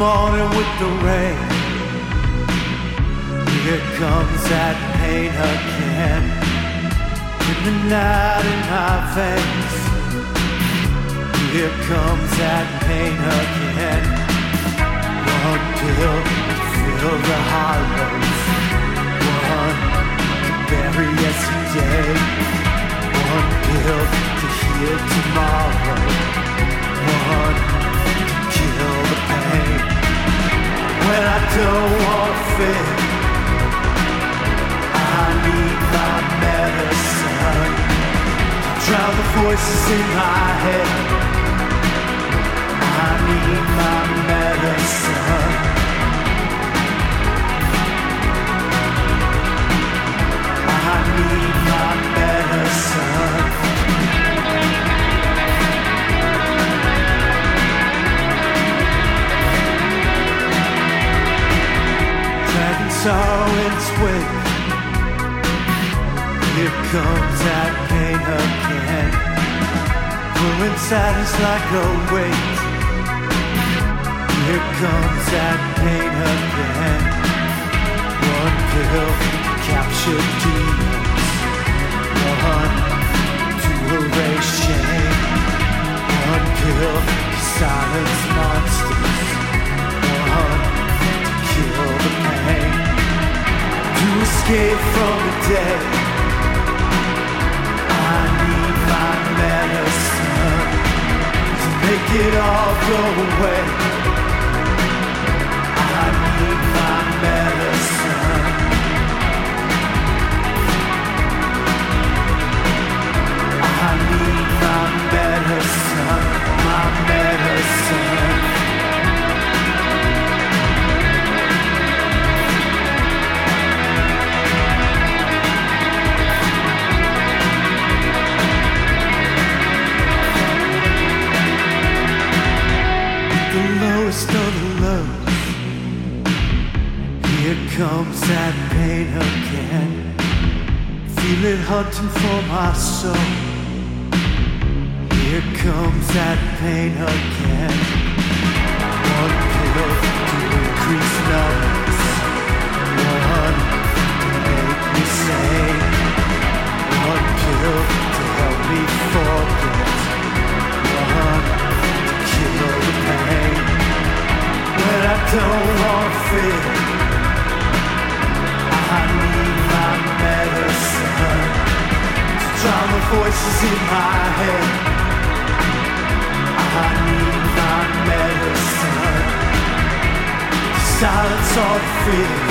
morning with the rain. Here comes that pain again. In the night in my veins. Here comes that pain again. One pill to fill the hollows. One to bury yesterday. One pill to heal tomorrow. Drown the voices in my head. In its wake. Here comes that pain again. Pulling sadness like a weight. Here comes that pain again. One pill to escape from the day. I need my medicine to make it all go away. Comes that pain again. Feel it hunting for my soul. Here comes that pain again. One pill to increase numbness. One to make me sane. One pill to help me forget. One to kill the pain. When I don't want to feel. Voices in my head. I need my medicine silence all fear.